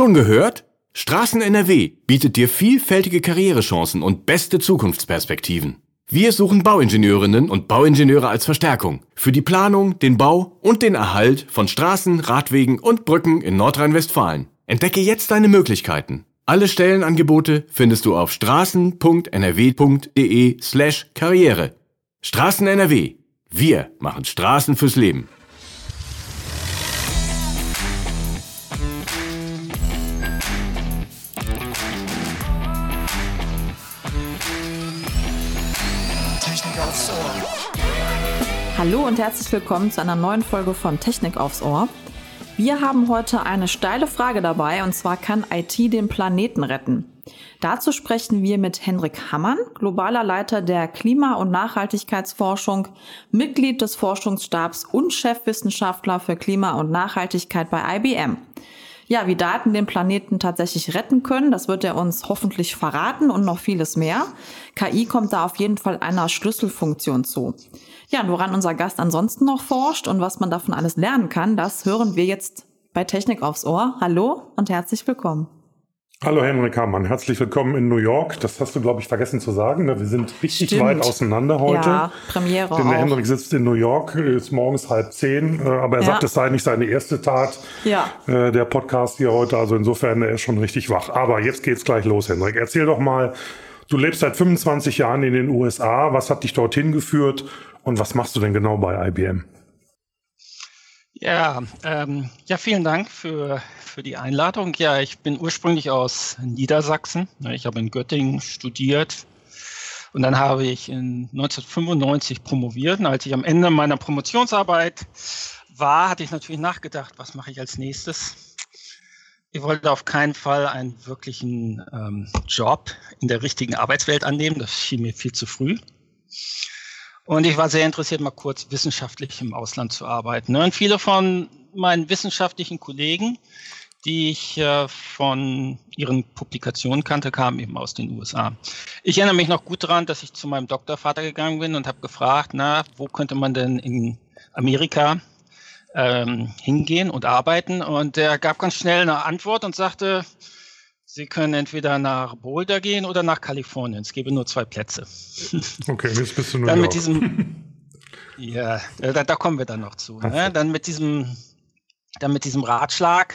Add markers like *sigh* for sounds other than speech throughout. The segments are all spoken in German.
Schon gehört? Straßen NRW bietet dir vielfältige Karrierechancen und beste Zukunftsperspektiven. Wir suchen Bauingenieurinnen und Bauingenieure als Verstärkung für die Planung, den Bau und den Erhalt von Straßen, Radwegen und Brücken in Nordrhein-Westfalen. Entdecke jetzt deine Möglichkeiten. Alle Stellenangebote findest du auf straßen.nrw.de slash Karriere. Straßen NRW. Wir machen Straßen fürs Leben. Hallo und herzlich willkommen zu einer neuen Folge von Technik aufs Ohr. Wir haben heute eine steile Frage dabei und zwar kann IT den Planeten retten? Dazu sprechen wir mit Henrik Hammann, globaler Leiter der Klima- und Nachhaltigkeitsforschung, Mitglied des Forschungsstabs und Chefwissenschaftler für Klima und Nachhaltigkeit bei IBM. Ja, wie Daten den Planeten tatsächlich retten können, das wird er uns hoffentlich verraten und noch vieles mehr. KI kommt da auf jeden Fall einer Schlüsselfunktion zu. Ja, woran unser Gast ansonsten noch forscht und was man davon alles lernen kann, das hören wir jetzt bei Technik aufs Ohr. Hallo und herzlich willkommen. Hallo Henrik Hamann, herzlich willkommen in New York. Das hast du, glaube ich, vergessen zu sagen. Ne? Wir sind richtig Stimmt. weit auseinander heute. Ja, Premiere Denn der auch. Henrik sitzt in New York, ist morgens halb zehn, äh, aber er ja. sagt, es sei nicht seine erste Tat, ja. Äh, der Podcast hier heute. Also insofern, er ist schon richtig wach. Aber jetzt geht's gleich los, Henrik. Erzähl doch mal, du lebst seit 25 Jahren in den USA. Was hat dich dorthin geführt und was machst du denn genau bei IBM? Ja, ähm, ja, vielen Dank für, für die Einladung. Ja, ich bin ursprünglich aus Niedersachsen. Ich habe in Göttingen studiert und dann habe ich in 1995 promoviert. Und als ich am Ende meiner Promotionsarbeit war, hatte ich natürlich nachgedacht, was mache ich als nächstes? Ich wollte auf keinen Fall einen wirklichen ähm, Job in der richtigen Arbeitswelt annehmen. Das schien mir viel zu früh. Und ich war sehr interessiert, mal kurz wissenschaftlich im Ausland zu arbeiten. Ne? Und viele von meinen wissenschaftlichen Kollegen, die ich äh, von ihren Publikationen kannte, kamen eben aus den USA. Ich erinnere mich noch gut daran, dass ich zu meinem Doktorvater gegangen bin und habe gefragt, na, wo könnte man denn in Amerika ähm, hingehen und arbeiten? Und er gab ganz schnell eine Antwort und sagte, Sie können entweder nach Boulder gehen oder nach Kalifornien. Es gäbe nur zwei Plätze. *laughs* Okay, jetzt bist du nur Dann mit diesem, *laughs* ja, da, da, kommen wir dann noch zu. Ne? Dann mit diesem, dann mit diesem Ratschlag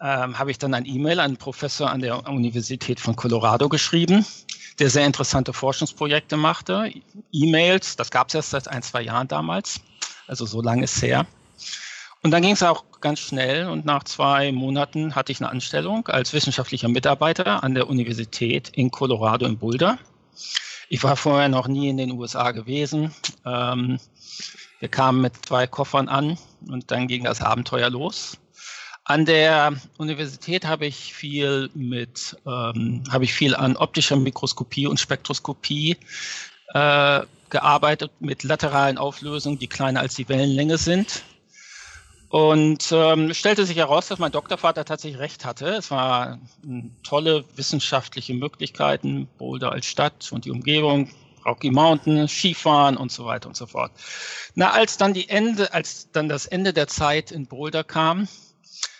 ähm, habe ich dann ein E-Mail an einen Professor an der Universität von Colorado geschrieben, der sehr interessante Forschungsprojekte machte. E-Mails, das gab es erst seit ein, zwei Jahren damals, also so lange ist es her. Und dann ging es auch ganz schnell und nach zwei Monaten hatte ich eine Anstellung als wissenschaftlicher Mitarbeiter an der Universität in Colorado in Boulder. Ich war vorher noch nie in den USA gewesen. Ähm, wir kamen mit zwei Koffern an und dann ging das Abenteuer los. An der Universität habe ich viel mit, ähm, habe ich viel an optischer Mikroskopie und Spektroskopie äh, gearbeitet mit lateralen Auflösungen, die kleiner als die Wellenlänge sind. Und ähm, stellte sich heraus, dass mein Doktorvater tatsächlich recht hatte. Es war tolle wissenschaftliche Möglichkeiten, Boulder als Stadt und die Umgebung, Rocky Mountain, Skifahren und so weiter und so fort. Na, als dann die Ende, als dann das Ende der Zeit in Boulder kam,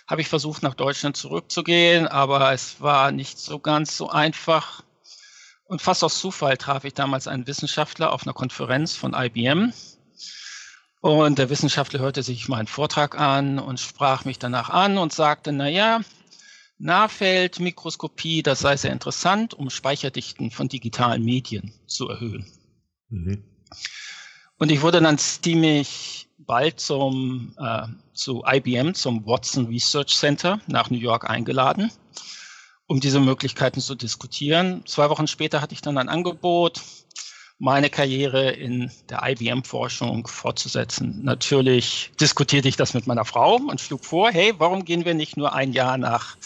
habe ich versucht, nach Deutschland zurückzugehen, aber es war nicht so ganz so einfach. Und fast aus Zufall traf ich damals einen Wissenschaftler auf einer Konferenz von IBM, und der Wissenschaftler hörte sich meinen Vortrag an und sprach mich danach an und sagte, na ja, Nahfeldmikroskopie, das sei sehr interessant, um Speicherdichten von digitalen Medien zu erhöhen. Mhm. Und ich wurde dann ziemlich bald zum, äh, zu IBM, zum Watson Research Center nach New York eingeladen, um diese Möglichkeiten zu diskutieren. Zwei Wochen später hatte ich dann ein Angebot, meine Karriere in der IBM-Forschung fortzusetzen. Natürlich diskutierte ich das mit meiner Frau und schlug vor, hey, warum gehen wir nicht nur ein Jahr nach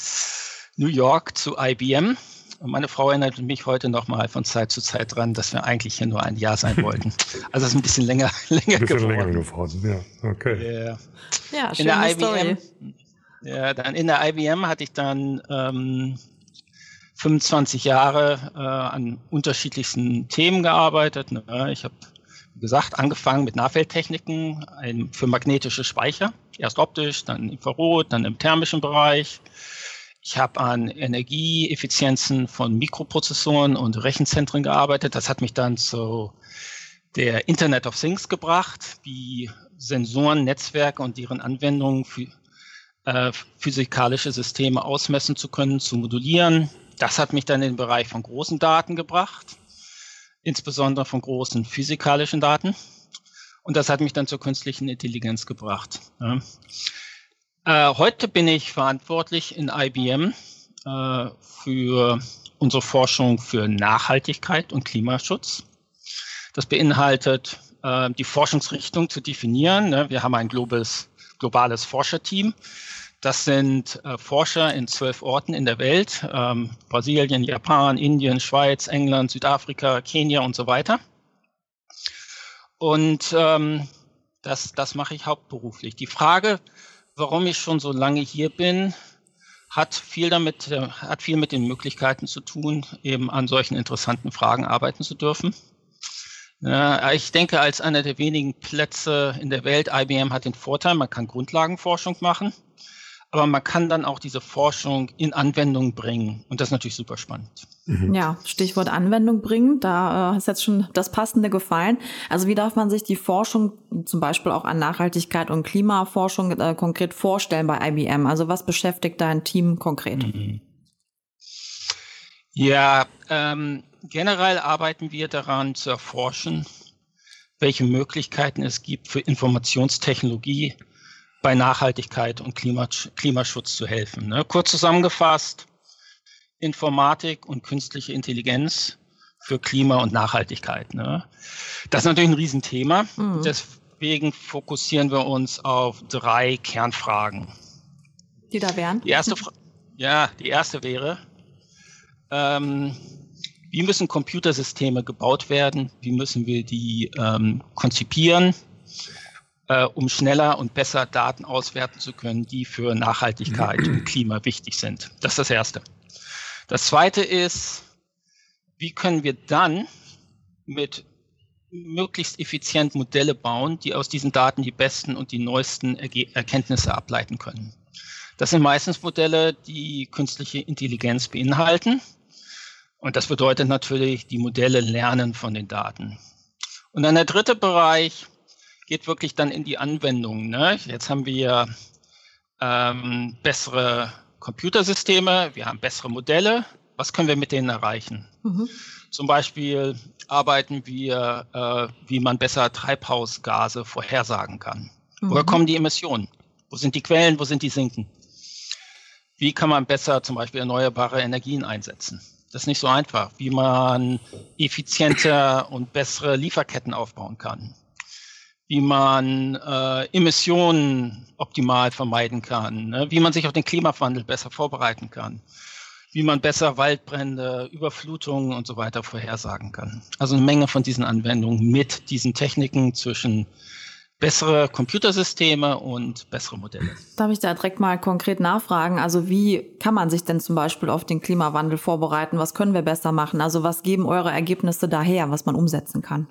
New York zu IBM? Und meine Frau erinnert mich heute noch mal von Zeit zu Zeit dran, dass wir eigentlich hier nur ein Jahr sein *laughs* wollten. Also es ist ein bisschen länger, *laughs* länger ein bisschen geworden. länger geworden, ja, okay. Yeah. Ja, in der IBM, Story. Ja, dann in der IBM hatte ich dann ähm, 25 Jahre äh, an unterschiedlichsten Themen gearbeitet. Ne? Ich habe, wie gesagt, angefangen mit Nahfeldtechniken für magnetische Speicher. Erst optisch, dann Infrarot, dann im thermischen Bereich. Ich habe an Energieeffizienzen von Mikroprozessoren und Rechenzentren gearbeitet. Das hat mich dann zu der Internet of Things gebracht, wie Sensoren, Netzwerke und deren Anwendungen für äh, physikalische Systeme ausmessen zu können, zu modulieren. Das hat mich dann in den Bereich von großen Daten gebracht, insbesondere von großen physikalischen Daten. Und das hat mich dann zur künstlichen Intelligenz gebracht. Ja. Äh, heute bin ich verantwortlich in IBM äh, für unsere Forschung für Nachhaltigkeit und Klimaschutz. Das beinhaltet, äh, die Forschungsrichtung zu definieren. Ne? Wir haben ein globales, globales Forscherteam. Das sind äh, Forscher in zwölf Orten in der Welt, ähm, Brasilien, Japan, Indien, Schweiz, England, Südafrika, Kenia und so weiter. Und ähm, das, das mache ich hauptberuflich. Die Frage, warum ich schon so lange hier bin, hat viel damit, äh, hat viel mit den Möglichkeiten zu tun, eben an solchen interessanten Fragen arbeiten zu dürfen. Ja, ich denke, als einer der wenigen Plätze in der Welt, IBM hat den Vorteil, man kann Grundlagenforschung machen, aber man kann dann auch diese Forschung in Anwendung bringen. Und das ist natürlich super spannend. Mhm. Ja, Stichwort Anwendung bringen, da äh, ist jetzt schon das Passende gefallen. Also wie darf man sich die Forschung zum Beispiel auch an Nachhaltigkeit und Klimaforschung äh, konkret vorstellen bei IBM? Also was beschäftigt dein Team konkret? Mhm. Ja, ähm, generell arbeiten wir daran zu erforschen, welche Möglichkeiten es gibt für Informationstechnologie bei Nachhaltigkeit und Klimaschutz zu helfen. Ne? Kurz zusammengefasst, Informatik und künstliche Intelligenz für Klima und Nachhaltigkeit. Ne? Das ist natürlich ein Riesenthema. Mhm. Deswegen fokussieren wir uns auf drei Kernfragen. Die da wären? Die erste, ja, die erste wäre, ähm, wie müssen Computersysteme gebaut werden? Wie müssen wir die ähm, konzipieren, äh, um schneller und besser Daten auswerten zu können, die für Nachhaltigkeit und Klima wichtig sind? Das ist das Erste. Das Zweite ist, wie können wir dann mit möglichst effizient Modelle bauen, die aus diesen Daten die besten und die neuesten Erge Erkenntnisse ableiten können. Das sind meistens Modelle, die künstliche Intelligenz beinhalten. Und das bedeutet natürlich, die Modelle lernen von den Daten. Und dann der dritte Bereich geht wirklich dann in die Anwendung. Ne? Jetzt haben wir ähm, bessere Computersysteme, wir haben bessere Modelle. Was können wir mit denen erreichen? Mhm. Zum Beispiel arbeiten wir, äh, wie man besser Treibhausgase vorhersagen kann. Mhm. Woher kommen die Emissionen? Wo sind die Quellen? Wo sind die Sinken? Wie kann man besser zum Beispiel erneuerbare Energien einsetzen? Das ist nicht so einfach, wie man effizienter und bessere Lieferketten aufbauen kann, wie man äh, Emissionen optimal vermeiden kann, ne? wie man sich auf den Klimawandel besser vorbereiten kann, wie man besser Waldbrände, Überflutungen und so weiter vorhersagen kann. Also eine Menge von diesen Anwendungen mit diesen Techniken zwischen bessere Computersysteme und bessere Modelle. Darf ich da direkt mal konkret nachfragen? Also wie kann man sich denn zum Beispiel auf den Klimawandel vorbereiten? Was können wir besser machen? Also was geben eure Ergebnisse daher, was man umsetzen kann?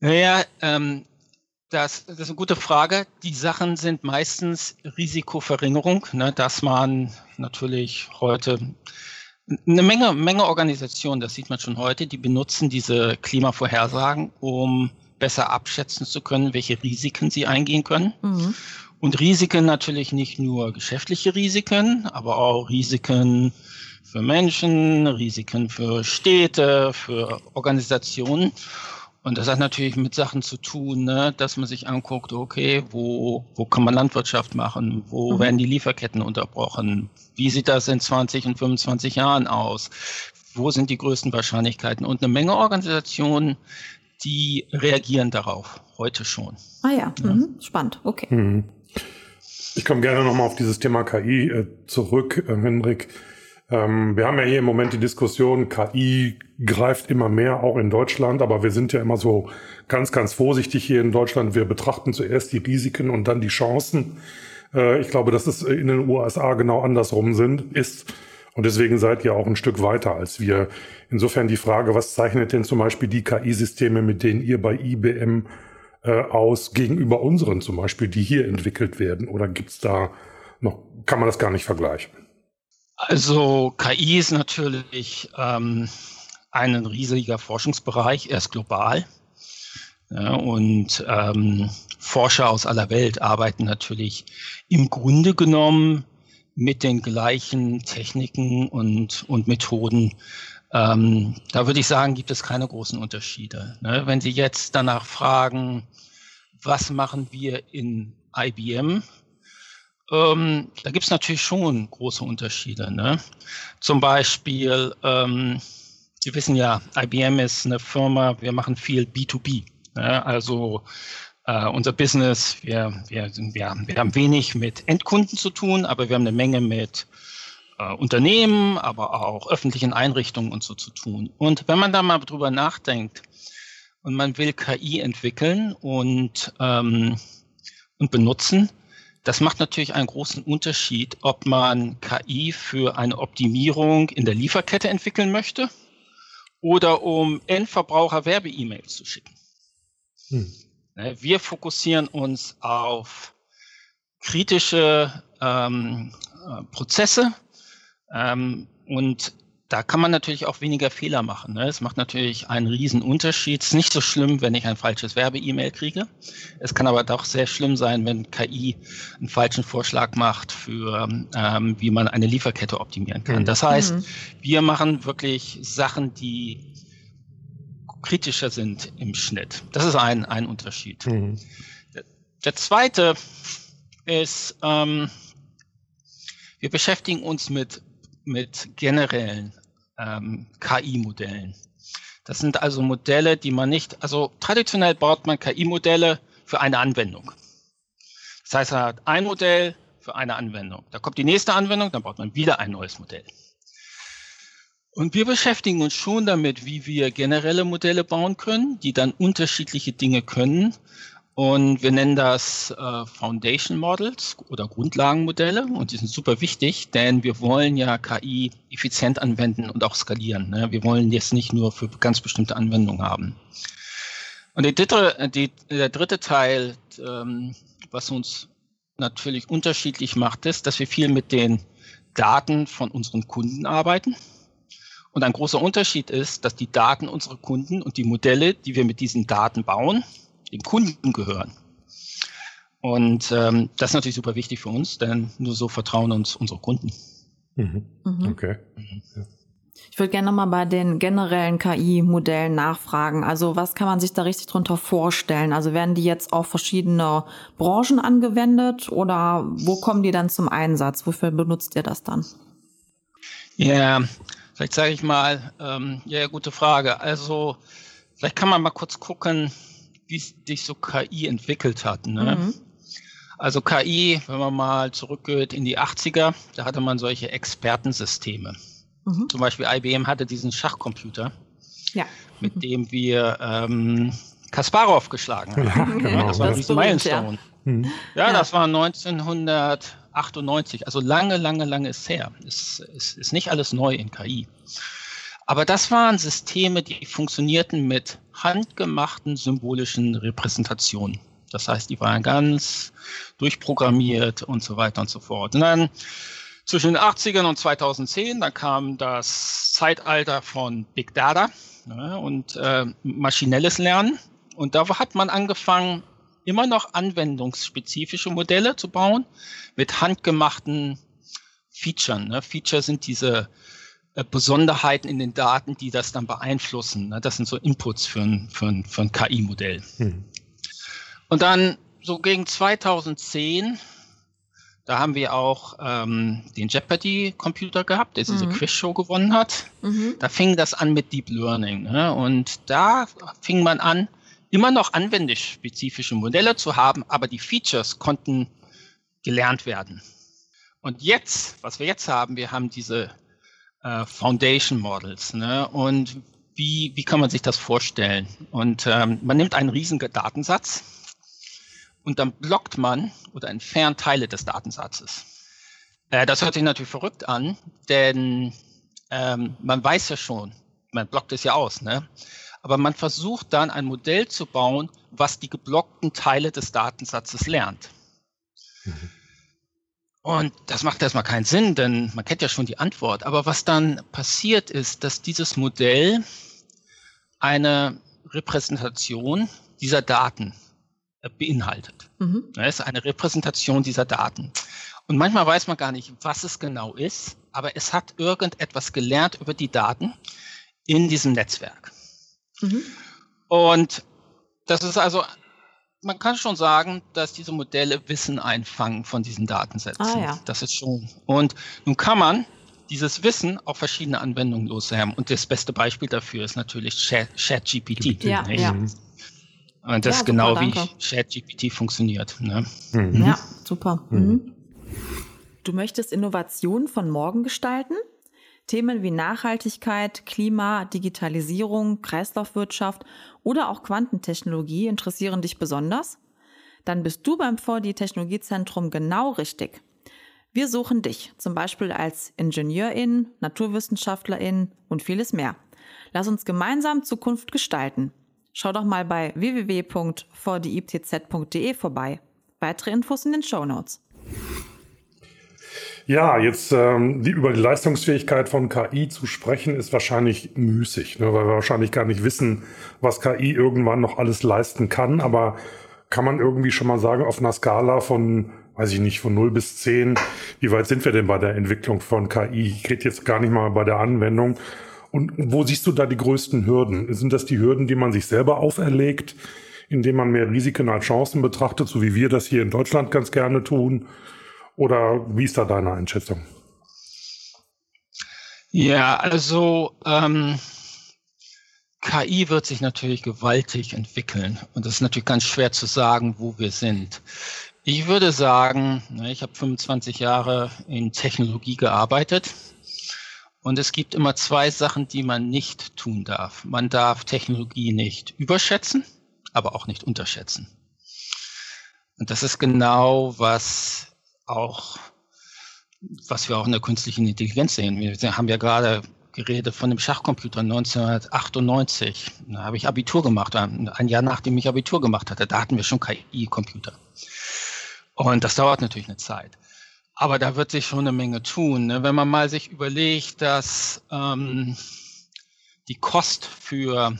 Naja, ähm, das, das ist eine gute Frage. Die Sachen sind meistens Risikoverringerung, ne, dass man natürlich heute eine Menge, Menge Organisationen, das sieht man schon heute, die benutzen diese Klimavorhersagen, um besser abschätzen zu können, welche Risiken sie eingehen können. Mhm. Und Risiken natürlich nicht nur geschäftliche Risiken, aber auch Risiken für Menschen, Risiken für Städte, für Organisationen. Und das hat natürlich mit Sachen zu tun, ne, dass man sich anguckt, okay, wo, wo kann man Landwirtschaft machen? Wo mhm. werden die Lieferketten unterbrochen? Wie sieht das in 20 und 25 Jahren aus? Wo sind die größten Wahrscheinlichkeiten? Und eine Menge Organisationen die reagieren darauf heute schon. Ah ja, ja. Mhm. spannend, okay. Mhm. Ich komme gerne nochmal auf dieses Thema KI äh, zurück, äh, Hendrik. Ähm, wir haben ja hier im Moment die Diskussion, KI greift immer mehr, auch in Deutschland, aber wir sind ja immer so ganz, ganz vorsichtig hier in Deutschland. Wir betrachten zuerst die Risiken und dann die Chancen. Äh, ich glaube, dass es in den USA genau andersrum sind, ist. Und deswegen seid ihr auch ein Stück weiter als wir. Insofern die Frage, was zeichnet denn zum Beispiel die KI-Systeme, mit denen ihr bei IBM äh, aus, gegenüber unseren zum Beispiel, die hier entwickelt werden? Oder gibt's da noch, kann man das gar nicht vergleichen? Also KI ist natürlich ähm, ein riesiger Forschungsbereich, er ist global. Ja, und ähm, Forscher aus aller Welt arbeiten natürlich im Grunde genommen mit den gleichen Techniken und, und Methoden. Ähm, da würde ich sagen, gibt es keine großen Unterschiede. Ne? Wenn Sie jetzt danach fragen, was machen wir in IBM, ähm, da gibt es natürlich schon große Unterschiede. Ne? Zum Beispiel, ähm, Sie wissen ja, IBM ist eine Firma, wir machen viel B2B. Ne? Also äh, unser Business, wir, wir, wir, wir haben wenig mit Endkunden zu tun, aber wir haben eine Menge mit äh, Unternehmen, aber auch öffentlichen Einrichtungen und so zu tun. Und wenn man da mal drüber nachdenkt und man will KI entwickeln und, ähm, und benutzen, das macht natürlich einen großen Unterschied, ob man KI für eine Optimierung in der Lieferkette entwickeln möchte oder um Endverbraucher Werbe-E-Mails zu schicken. Hm. Ne, wir fokussieren uns auf kritische ähm, äh, Prozesse ähm, und da kann man natürlich auch weniger Fehler machen. Ne? Es macht natürlich einen riesen Unterschied. Es ist nicht so schlimm, wenn ich ein falsches Werbe-E-Mail kriege. Es kann aber doch sehr schlimm sein, wenn KI einen falschen Vorschlag macht für, ähm, wie man eine Lieferkette optimieren kann. Mhm. Das heißt, mhm. wir machen wirklich Sachen, die kritischer sind im Schnitt. Das ist ein, ein Unterschied. Mhm. Der, der, zweite ist, ähm, wir beschäftigen uns mit, mit generellen ähm, KI-Modellen. Das sind also Modelle, die man nicht, also traditionell baut man KI-Modelle für eine Anwendung. Das heißt, er hat ein Modell für eine Anwendung. Da kommt die nächste Anwendung, dann baut man wieder ein neues Modell. Und wir beschäftigen uns schon damit, wie wir generelle Modelle bauen können, die dann unterschiedliche Dinge können und wir nennen das äh, Foundation Models oder Grundlagenmodelle. Und die sind super wichtig, denn wir wollen ja KI effizient anwenden und auch skalieren. Ne? Wir wollen jetzt nicht nur für ganz bestimmte Anwendungen haben. Und die dritte, die, der dritte Teil, ähm, was uns natürlich unterschiedlich macht, ist, dass wir viel mit den Daten von unseren Kunden arbeiten. Und ein großer Unterschied ist, dass die Daten unserer Kunden und die Modelle, die wir mit diesen Daten bauen, dem Kunden gehören. Und ähm, das ist natürlich super wichtig für uns, denn nur so vertrauen uns unsere Kunden. Mhm. Mhm. Okay. Ja. Ich würde gerne nochmal bei den generellen KI-Modellen nachfragen. Also was kann man sich da richtig drunter vorstellen? Also werden die jetzt auf verschiedene Branchen angewendet oder wo kommen die dann zum Einsatz? Wofür benutzt ihr das dann? Ja, vielleicht sage ich mal, ähm, ja, gute Frage. Also vielleicht kann man mal kurz gucken, wie sich so KI entwickelt hat. Ne? Mhm. Also KI, wenn man mal zurückgeht in die 80er, da hatte man solche Expertensysteme. Mhm. Zum Beispiel IBM hatte diesen Schachcomputer, ja. mit mhm. dem wir ähm, Kasparov geschlagen haben. Ja, genau. Das war ein Milestone. Ja. Mhm. ja, das war 1998, also lange, lange, lange ist her. Es ist, ist nicht alles neu in KI. Aber das waren Systeme, die funktionierten mit handgemachten symbolischen Repräsentationen. Das heißt, die waren ganz durchprogrammiert und so weiter und so fort. Und dann zwischen den 80ern und 2010, da kam das Zeitalter von Big Data ja, und äh, maschinelles Lernen. Und da hat man angefangen, immer noch anwendungsspezifische Modelle zu bauen mit handgemachten Features. Ne? Feature sind diese Besonderheiten in den Daten, die das dann beeinflussen. Ne? Das sind so Inputs für ein, für ein, für ein KI-Modell. Hm. Und dann so gegen 2010, da haben wir auch ähm, den Jeopardy-Computer gehabt, der diese mhm. Quizshow gewonnen hat. Mhm. Da fing das an mit Deep Learning. Ne? Und da fing man an, immer noch anwendungsspezifische Modelle zu haben, aber die Features konnten gelernt werden. Und jetzt, was wir jetzt haben, wir haben diese äh, Foundation Models. Ne? Und wie, wie kann man sich das vorstellen? Und ähm, man nimmt einen riesigen Datensatz und dann blockt man oder entfernt Teile des Datensatzes. Äh, das hört sich natürlich verrückt an, denn ähm, man weiß ja schon, man blockt es ja aus, ne? Aber man versucht dann ein Modell zu bauen, was die geblockten Teile des Datensatzes lernt. Mhm. Und das macht erstmal keinen Sinn, denn man kennt ja schon die Antwort. Aber was dann passiert ist, dass dieses Modell eine Repräsentation dieser Daten beinhaltet. Mhm. Es ist eine Repräsentation dieser Daten. Und manchmal weiß man gar nicht, was es genau ist, aber es hat irgendetwas gelernt über die Daten in diesem Netzwerk. Mhm. Und das ist also man kann schon sagen, dass diese Modelle Wissen einfangen von diesen Datensätzen. Ah, ja. Das ist schon. Und nun kann man dieses Wissen auf verschiedene Anwendungen loswerden. Und das beste Beispiel dafür ist natürlich ChatGPT. Ja, ja. Und das ja, ist genau super, wie ChatGPT funktioniert. Ne? Mhm. Ja, super. Mhm. mhm. Du möchtest Innovation von morgen gestalten? Themen wie Nachhaltigkeit, Klima, Digitalisierung, Kreislaufwirtschaft oder auch Quantentechnologie interessieren dich besonders? Dann bist du beim 4D Technologiezentrum genau richtig. Wir suchen dich, zum Beispiel als Ingenieurin, Naturwissenschaftlerin und vieles mehr. Lass uns gemeinsam Zukunft gestalten. Schau doch mal bei www.4diiptz.de vorbei. Weitere Infos in den Show Notes. Ja, jetzt ähm, die, über die Leistungsfähigkeit von KI zu sprechen, ist wahrscheinlich müßig, ne, weil wir wahrscheinlich gar nicht wissen, was KI irgendwann noch alles leisten kann. Aber kann man irgendwie schon mal sagen, auf einer Skala von, weiß ich nicht, von 0 bis 10, wie weit sind wir denn bei der Entwicklung von KI? Ich rede jetzt gar nicht mal bei der Anwendung. Und wo siehst du da die größten Hürden? Sind das die Hürden, die man sich selber auferlegt, indem man mehr Risiken als Chancen betrachtet, so wie wir das hier in Deutschland ganz gerne tun? Oder wie ist da deine Einschätzung? Ja, also ähm, KI wird sich natürlich gewaltig entwickeln und es ist natürlich ganz schwer zu sagen, wo wir sind. Ich würde sagen, ich habe 25 Jahre in Technologie gearbeitet und es gibt immer zwei Sachen, die man nicht tun darf. Man darf Technologie nicht überschätzen, aber auch nicht unterschätzen. Und das ist genau, was auch, was wir auch in der künstlichen Intelligenz sehen. Wir haben ja gerade geredet von dem Schachcomputer 1998. Da habe ich Abitur gemacht, ein Jahr nachdem ich Abitur gemacht hatte. Da hatten wir schon KI-Computer. Und das dauert natürlich eine Zeit. Aber da wird sich schon eine Menge tun. Ne? Wenn man mal sich überlegt, dass ähm, die Kost für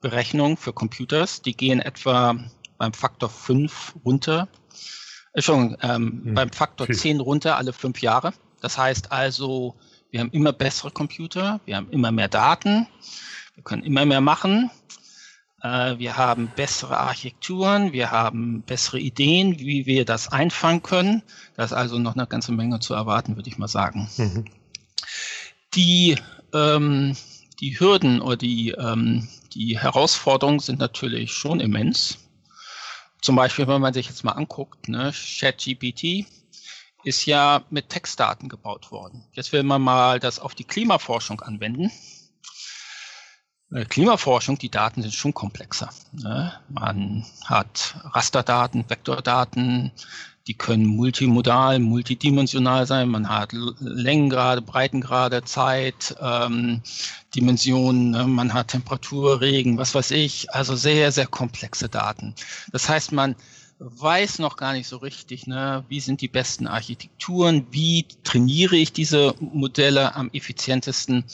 Berechnung für Computers, die gehen etwa beim Faktor 5 runter Schon ähm, hm. beim Faktor Viel. 10 runter alle fünf Jahre. Das heißt also, wir haben immer bessere Computer, wir haben immer mehr Daten, wir können immer mehr machen. Äh, wir haben bessere Architekturen, wir haben bessere Ideen, wie wir das einfangen können. Da ist also noch eine ganze Menge zu erwarten, würde ich mal sagen. Mhm. Die, ähm, die Hürden oder die, ähm, die Herausforderungen sind natürlich schon immens. Zum Beispiel, wenn man sich jetzt mal anguckt, ne, ChatGPT ist ja mit Textdaten gebaut worden. Jetzt will man mal das auf die Klimaforschung anwenden. Äh, Klimaforschung, die Daten sind schon komplexer. Ne? Man hat Rasterdaten, Vektordaten, die können multimodal, multidimensional sein. Man hat Längengrade, Breitengrade, Zeit, ähm, Dimensionen, ne? man hat Temperatur, Regen, was weiß ich. Also sehr, sehr komplexe Daten. Das heißt, man weiß noch gar nicht so richtig, ne, wie sind die besten Architekturen, wie trainiere ich diese Modelle am effizientesten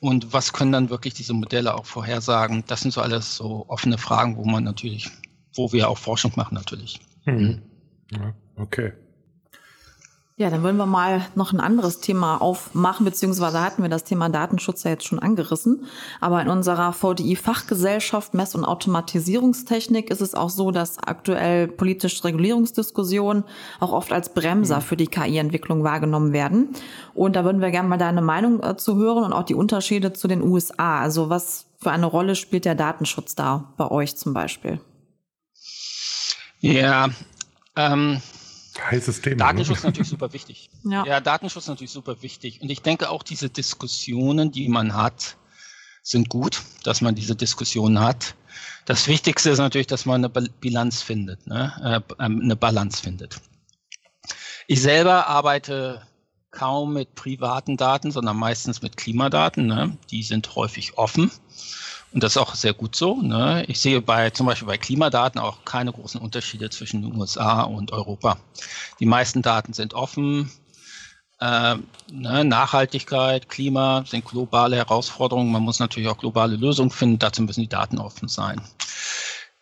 und was können dann wirklich diese Modelle auch vorhersagen. Das sind so alles so offene Fragen, wo man natürlich, wo wir auch Forschung machen natürlich. Mhm. Ja. Okay. Ja, dann wollen wir mal noch ein anderes Thema aufmachen, beziehungsweise hatten wir das Thema Datenschutz ja jetzt schon angerissen. Aber in unserer VDI-Fachgesellschaft Mess- und Automatisierungstechnik ist es auch so, dass aktuell politische Regulierungsdiskussionen auch oft als Bremser für die KI-Entwicklung wahrgenommen werden. Und da würden wir gerne mal deine Meinung äh, zu hören und auch die Unterschiede zu den USA. Also was für eine Rolle spielt der Datenschutz da bei euch zum Beispiel? Ja, ähm, Heißes Thema. Ne? Datenschutz ne? natürlich super wichtig. *laughs* Ja. ja, Datenschutz natürlich super wichtig. Und ich denke auch diese Diskussionen, die man hat, sind gut, dass man diese Diskussionen hat. Das Wichtigste ist natürlich, dass man eine Bilanz findet, ne? äh, ähm, eine Balance findet. Ich selber arbeite kaum mit privaten Daten, sondern meistens mit Klimadaten. Ne? Die sind häufig offen. Und das ist auch sehr gut so. Ne? Ich sehe bei zum Beispiel bei Klimadaten auch keine großen Unterschiede zwischen den USA und Europa. Die meisten Daten sind offen. Äh, ne? Nachhaltigkeit, Klima sind globale Herausforderungen. Man muss natürlich auch globale Lösungen finden. Dazu müssen die Daten offen sein.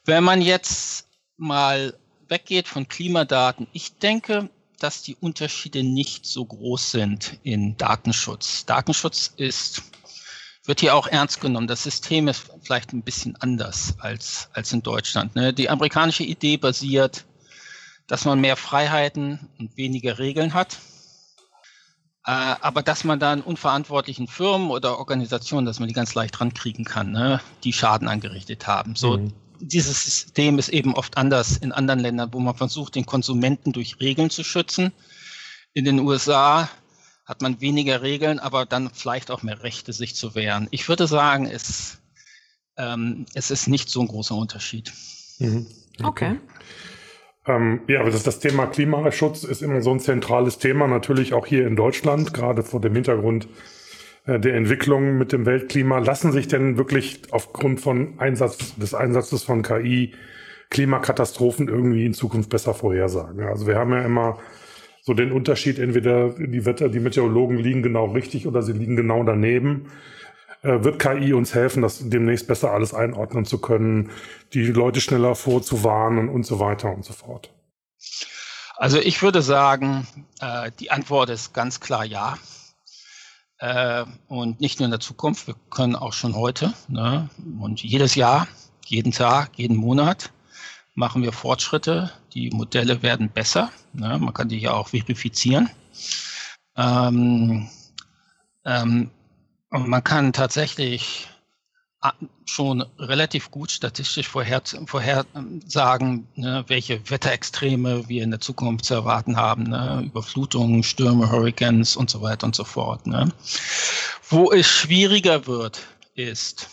Wenn man jetzt mal weggeht von Klimadaten, ich denke, dass die Unterschiede nicht so groß sind in Datenschutz. Datenschutz ist, wird hier auch ernst genommen. Das System ist vielleicht ein bisschen anders als, als in Deutschland. Ne? Die amerikanische Idee basiert, dass man mehr Freiheiten und weniger Regeln hat. Äh, aber dass man dann unverantwortlichen Firmen oder Organisationen, dass man die ganz leicht rankriegen kann, ne? die Schaden angerichtet haben. So, mhm dieses System ist eben oft anders in anderen Ländern, wo man versucht, den Konsumenten durch Regeln zu schützen. In den USA hat man weniger Regeln, aber dann vielleicht auch mehr Rechte, sich zu wehren. Ich würde sagen, es, ähm, es ist nicht so ein großer Unterschied. Mhm. Okay. okay. Ähm, ja, aber das, das Thema Klimaschutz ist immer so ein zentrales Thema, natürlich auch hier in Deutschland, gerade vor dem Hintergrund äh, der Entwicklung mit dem Weltklima. Lassen sich denn wirklich aufgrund von Einsatz, des Einsatzes von KI Klimakatastrophen irgendwie in Zukunft besser vorhersagen? Also wir haben ja immer so den Unterschied, entweder die Wetter, die Meteorologen liegen genau richtig oder sie liegen genau daneben. Äh, wird KI uns helfen, das demnächst besser alles einordnen zu können, die Leute schneller vorzuwarnen und so weiter und so fort? Also ich würde sagen, äh, die Antwort ist ganz klar ja. Äh, und nicht nur in der Zukunft, wir können auch schon heute ne? und jedes Jahr, jeden Tag, jeden Monat machen wir Fortschritte. Die Modelle werden besser. Ne? Man kann die ja auch verifizieren. Ähm, ähm, man kann tatsächlich schon relativ gut statistisch vorhersagen, vorher ne, welche Wetterextreme wir in der Zukunft zu erwarten haben. Ne? Überflutungen, Stürme, Hurricanes und so weiter und so fort. Ne? Wo es schwieriger wird, ist,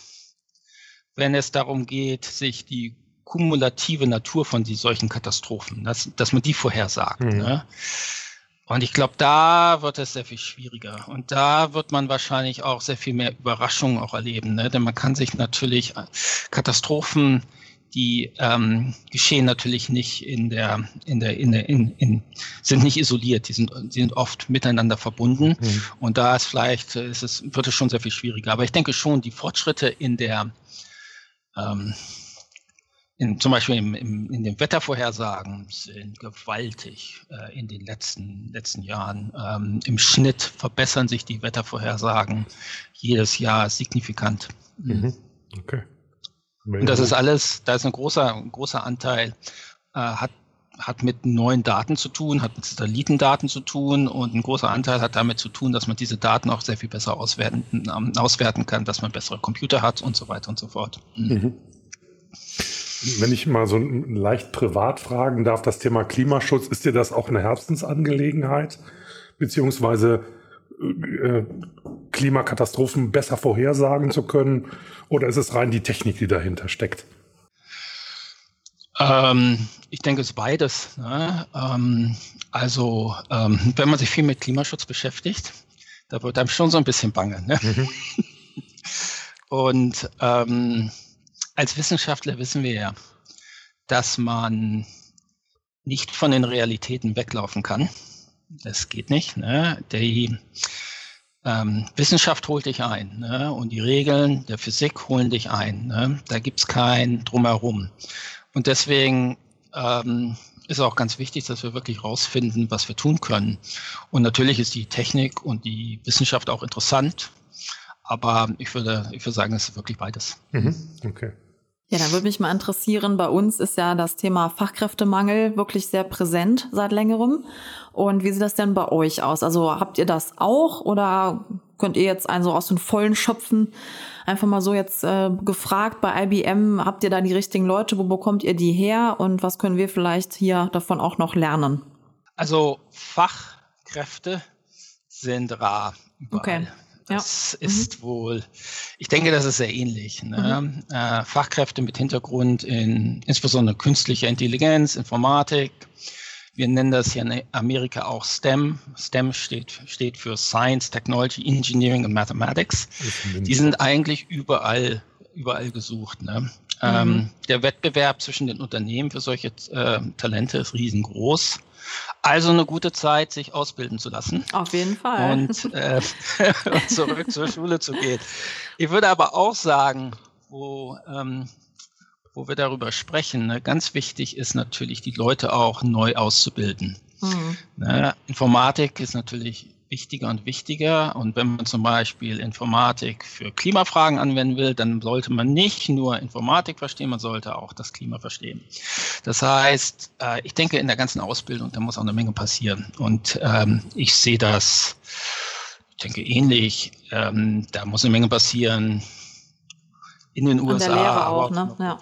wenn es darum geht, sich die kumulative Natur von die, solchen Katastrophen, dass, dass man die vorhersagt. Mhm. Ne? Und ich glaube, da wird es sehr viel schwieriger. Und da wird man wahrscheinlich auch sehr viel mehr Überraschungen auch erleben. Ne? Denn man kann sich natürlich äh, Katastrophen, die ähm, geschehen natürlich nicht in der, in der, in der, in, in, sind nicht isoliert, die sind, die sind oft miteinander verbunden. Mhm. Und da ist vielleicht, ist es, wird es schon sehr viel schwieriger. Aber ich denke schon, die Fortschritte in der, ähm, in, zum Beispiel im, im, in den Wettervorhersagen sind gewaltig äh, in den letzten, letzten Jahren. Ähm, Im Schnitt verbessern sich die Wettervorhersagen jedes Jahr signifikant. Mhm. Okay. Und das ist alles, da ist ein großer, ein großer Anteil, äh, hat, hat mit neuen Daten zu tun, hat mit Satellitendaten zu tun und ein großer Anteil hat damit zu tun, dass man diese Daten auch sehr viel besser auswerten, ähm, auswerten kann, dass man bessere Computer hat und so weiter und so fort. Mhm. Wenn ich mal so leicht privat fragen darf, das Thema Klimaschutz, ist dir das auch eine Herzensangelegenheit? Beziehungsweise äh, Klimakatastrophen besser vorhersagen zu können? Oder ist es rein die Technik, die dahinter steckt? Ähm, ich denke, es ist beides. Ne? Ähm, also, ähm, wenn man sich viel mit Klimaschutz beschäftigt, da wird einem schon so ein bisschen bange. Ne? Mhm. *laughs* Und ähm, als Wissenschaftler wissen wir ja, dass man nicht von den Realitäten weglaufen kann. Das geht nicht. Ne? Die ähm, Wissenschaft holt dich ein ne? und die Regeln der Physik holen dich ein. Ne? Da gibt's kein Drumherum. Und deswegen ähm, ist auch ganz wichtig, dass wir wirklich rausfinden, was wir tun können. Und natürlich ist die Technik und die Wissenschaft auch interessant. Aber ich würde, ich würde sagen, es ist wirklich beides. Mhm. Okay. Ja, da würde mich mal interessieren, bei uns ist ja das Thema Fachkräftemangel wirklich sehr präsent seit längerem. Und wie sieht das denn bei euch aus? Also habt ihr das auch oder könnt ihr jetzt einen so aus den Vollen schöpfen? Einfach mal so jetzt äh, gefragt bei IBM, habt ihr da die richtigen Leute? Wo bekommt ihr die her? Und was können wir vielleicht hier davon auch noch lernen? Also Fachkräfte sind rar überall. Okay. Das ja. ist mhm. wohl, ich denke, das ist sehr ähnlich. Ne? Mhm. Äh, Fachkräfte mit Hintergrund in insbesondere künstlicher Intelligenz, Informatik, Wir nennen das hier in Amerika auch STEM. STEM steht, steht für Science, Technology, Engineering und Mathematics. Die sind eigentlich überall, überall gesucht. Ne? Ähm, mhm. Ähm, der Wettbewerb zwischen den Unternehmen für solche äh, Talente ist riesengroß. Also eine gute Zeit, sich ausbilden zu lassen. Auf jeden Fall. Und *laughs* äh, *laughs* zurück zur Schule zu gehen. Ich würde aber auch sagen, wo, ähm, wo wir darüber sprechen, ne, ganz wichtig ist natürlich, die Leute auch neu auszubilden. Mhm. Ne, Informatik ist natürlich wichtiger und wichtiger. Und wenn man zum Beispiel Informatik für Klimafragen anwenden will, dann sollte man nicht nur Informatik verstehen, man sollte auch das Klima verstehen. Das heißt, äh, ich denke, in der ganzen Ausbildung, da muss auch eine Menge passieren. Und ähm, ich sehe das, ich denke, ähnlich. Ähm, da muss eine Menge passieren in den USA. In der Lehre auch, ne? Ja.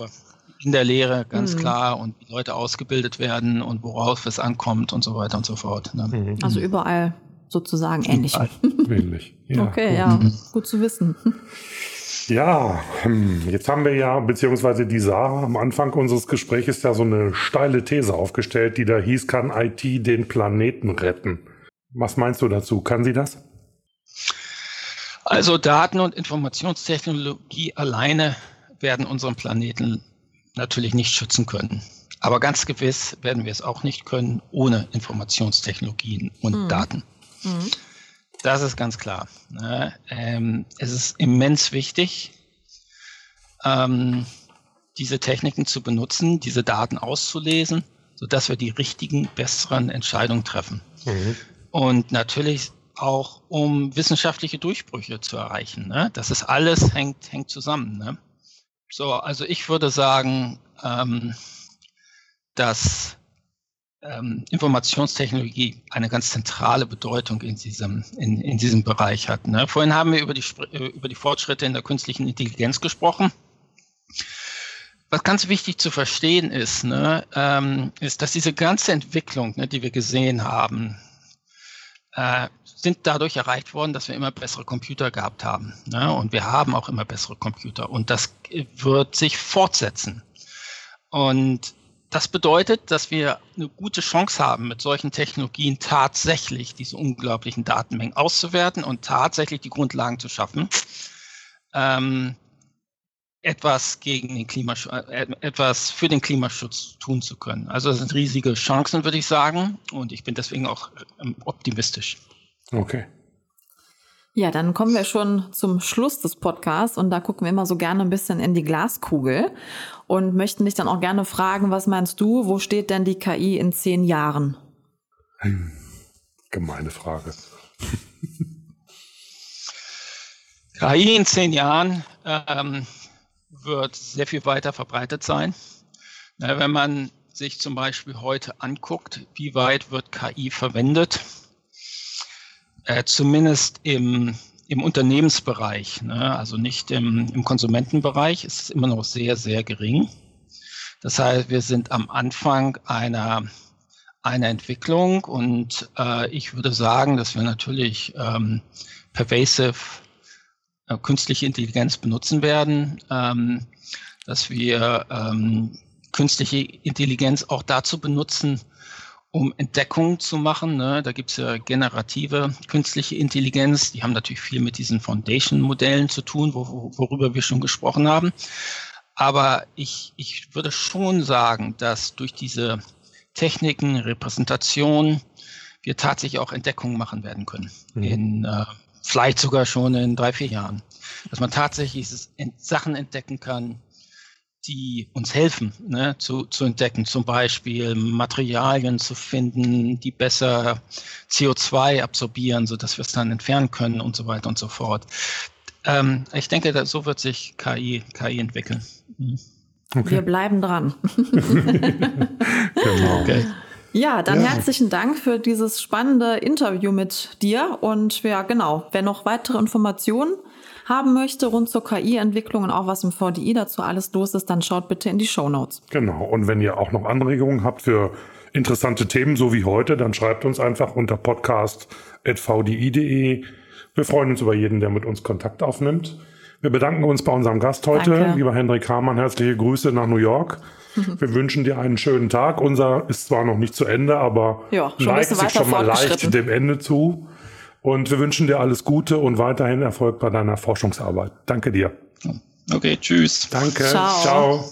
In der Lehre, ganz mhm. klar, und die Leute ausgebildet werden und worauf es ankommt und so weiter und so fort. Ne? Mhm. Also überall sozusagen ähnlich. Ähnlich. *laughs* Ja. Okay, ja, mhm. gut zu wissen. *laughs* Ja, hm, jetzt haben wir ja, beziehungsweise die Sarah am Anfang unseres Gesprächs ja so eine steile These aufgestellt, die da hieß, kann IT den Planeten retten? Was meinst du dazu? Kann sie das? Also Daten- und Informationstechnologie alleine werden unseren Planeten natürlich nicht schützen können. Aber ganz gewiss werden wir es auch nicht können ohne Informationstechnologien und mhm. Daten. Mhm. Das ist ganz klar. Ne? Ähm, es ist immens wichtig, ähm, diese Techniken zu benutzen, diese Daten auszulesen, sodass wir die richtigen, besseren Entscheidungen treffen. Mhm. Und natürlich auch, um wissenschaftliche Durchbrüche zu erreichen. Ne? Das ist alles hängt, hängt zusammen. Ne? So, also ich würde sagen, ähm, dass ähm, Informationstechnologie eine ganz zentrale Bedeutung in diesem, in, in diesem Bereich hat. Ne? Vorhin haben wir über die, äh, über die Fortschritte in der künstlichen Intelligenz gesprochen. Was ganz wichtig zu verstehen ist, ne, ähm, ist, dass diese ganze Entwicklung, ne, die wir gesehen haben, äh, sind dadurch erreicht worden, dass wir immer bessere Computer gehabt haben. Ne? Und wir haben auch immer bessere Computer. Und das wird sich fortsetzen. Und das bedeutet, dass wir eine gute Chance haben, mit solchen Technologien tatsächlich diese unglaublichen Datenmengen auszuwerten und tatsächlich die Grundlagen zu schaffen, ähm, etwas gegen den Klimaschutz, äh, etwas für den Klimaschutz tun zu können. Also das sind riesige Chancen, würde ich sagen, und ich bin deswegen auch ähm, optimistisch. Okay. Ja, dann kommen wir schon zum Schluss des Podcasts und da gucken wir immer so gerne ein bisschen in die Glaskugel und möchten dich dann auch gerne fragen, was meinst du, wo steht denn die KI in zehn Jahren? Hm, gemeine Frage. *laughs* KI in zehn Jahren ähm, wird sehr viel weiter verbreitet sein. Na, wenn man sich zum Beispiel heute anguckt, wie weit wird KI verwendet, äh, zumindest im, im Unternehmensbereich, ne? also nicht im, im Konsumentenbereich, ist es immer noch sehr, sehr gering. Das heißt, wir sind am Anfang einer, einer Entwicklung und äh, ich würde sagen, dass wir natürlich ähm, pervasive äh, künstliche Intelligenz benutzen werden, ähm, dass wir ähm, künstliche Intelligenz auch dazu benutzen, um Entdeckungen zu machen. Ne? Da gibt es ja generative künstliche Intelligenz, die haben natürlich viel mit diesen Foundation-Modellen zu tun, wo, worüber wir schon gesprochen haben. Aber ich, ich würde schon sagen, dass durch diese Techniken, Repräsentation, wir tatsächlich auch Entdeckungen machen werden können. Mhm. In, äh, vielleicht sogar schon in drei, vier Jahren. Dass man tatsächlich Sachen entdecken kann, die uns helfen ne, zu, zu entdecken, zum Beispiel Materialien zu finden, die besser CO2 absorbieren, sodass wir es dann entfernen können und so weiter und so fort. Ähm, ich denke, so wird sich KI, KI entwickeln. Mhm. Okay. Wir bleiben dran. *laughs* genau. Okay. Ja, dann ja. herzlichen Dank für dieses spannende Interview mit dir. Und ja, genau, wer noch weitere Informationen haben möchte rund zur KI-Entwicklung und auch was im VDI dazu alles los ist, dann schaut bitte in die Show Notes. Genau. Und wenn ihr auch noch Anregungen habt für interessante Themen, so wie heute, dann schreibt uns einfach unter podcast.vdi.de. Wir freuen uns über jeden, der mit uns Kontakt aufnimmt. Wir bedanken uns bei unserem Gast heute, Danke. lieber Hendrik Hamann. Herzliche Grüße nach New York. *laughs* Wir wünschen dir einen schönen Tag. Unser ist zwar noch nicht zu Ende, aber ja, neigt sich schon mal leicht dem Ende zu. Und wir wünschen dir alles Gute und weiterhin Erfolg bei deiner Forschungsarbeit. Danke dir. Okay, tschüss. Danke. Ciao. Ciao.